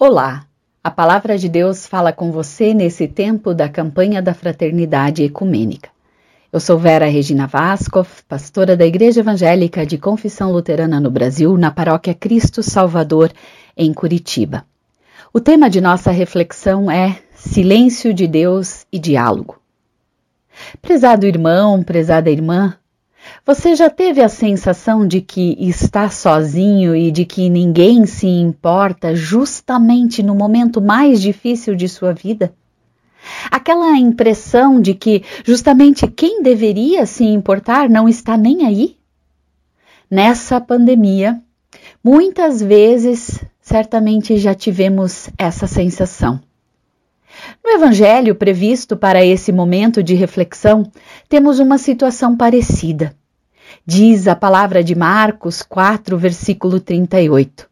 Olá! A palavra de Deus fala com você nesse tempo da campanha da Fraternidade Ecumênica. Eu sou Vera Regina Vascoff, pastora da Igreja Evangélica de Confissão Luterana no Brasil, na paróquia Cristo Salvador, em Curitiba. O tema de nossa reflexão é Silêncio de Deus e Diálogo. Prezado irmão, prezada irmã, você já teve a sensação de que está sozinho e de que ninguém se importa justamente no momento mais difícil de sua vida? Aquela impressão de que justamente quem deveria se importar não está nem aí? Nessa pandemia, muitas vezes, certamente já tivemos essa sensação. No evangelho previsto para esse momento de reflexão, temos uma situação parecida. Diz a palavra de Marcos 4, versículo 38.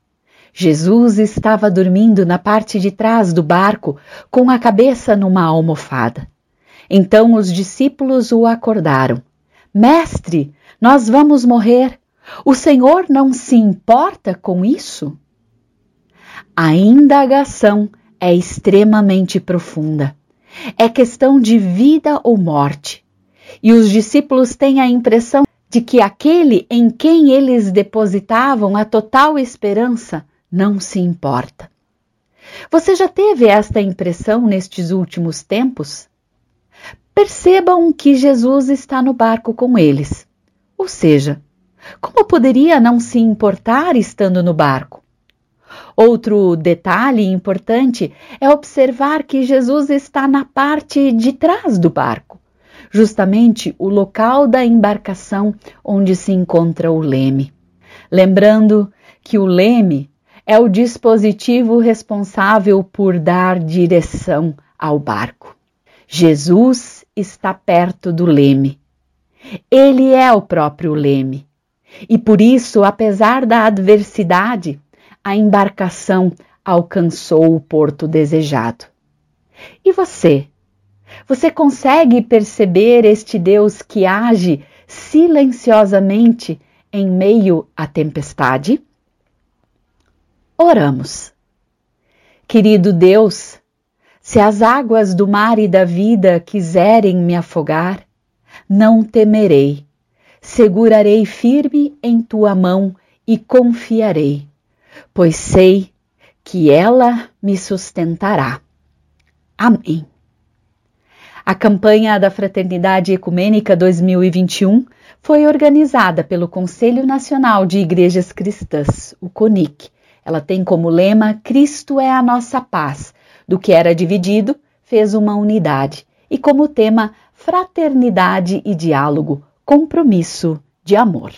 Jesus estava dormindo na parte de trás do barco, com a cabeça numa almofada. Então os discípulos o acordaram. Mestre, nós vamos morrer. O Senhor não se importa com isso? A indagação é extremamente profunda. É questão de vida ou morte. E os discípulos têm a impressão de que aquele em quem eles depositavam a total esperança não se importa. Você já teve esta impressão nestes últimos tempos? Percebam que Jesus está no barco com eles. Ou seja, como poderia não se importar estando no barco? Outro detalhe importante é observar que Jesus está na parte de trás do barco justamente o local da embarcação onde se encontra o leme. Lembrando que o leme é o dispositivo responsável por dar direção ao barco. Jesus está perto do leme. Ele é o próprio leme. E por isso, apesar da adversidade, a embarcação alcançou o porto desejado. E você? Você consegue perceber este Deus que age silenciosamente em meio à tempestade? Oramos. Querido Deus, se as águas do mar e da vida quiserem me afogar, não temerei. Segurarei firme em tua mão e confiarei, pois sei que ela me sustentará. Amém. A campanha da Fraternidade Ecumênica 2021 foi organizada pelo Conselho Nacional de Igrejas Cristãs, o CONIC. Ela tem como lema Cristo é a nossa paz. Do que era dividido, fez uma unidade. E como tema Fraternidade e diálogo, compromisso de amor.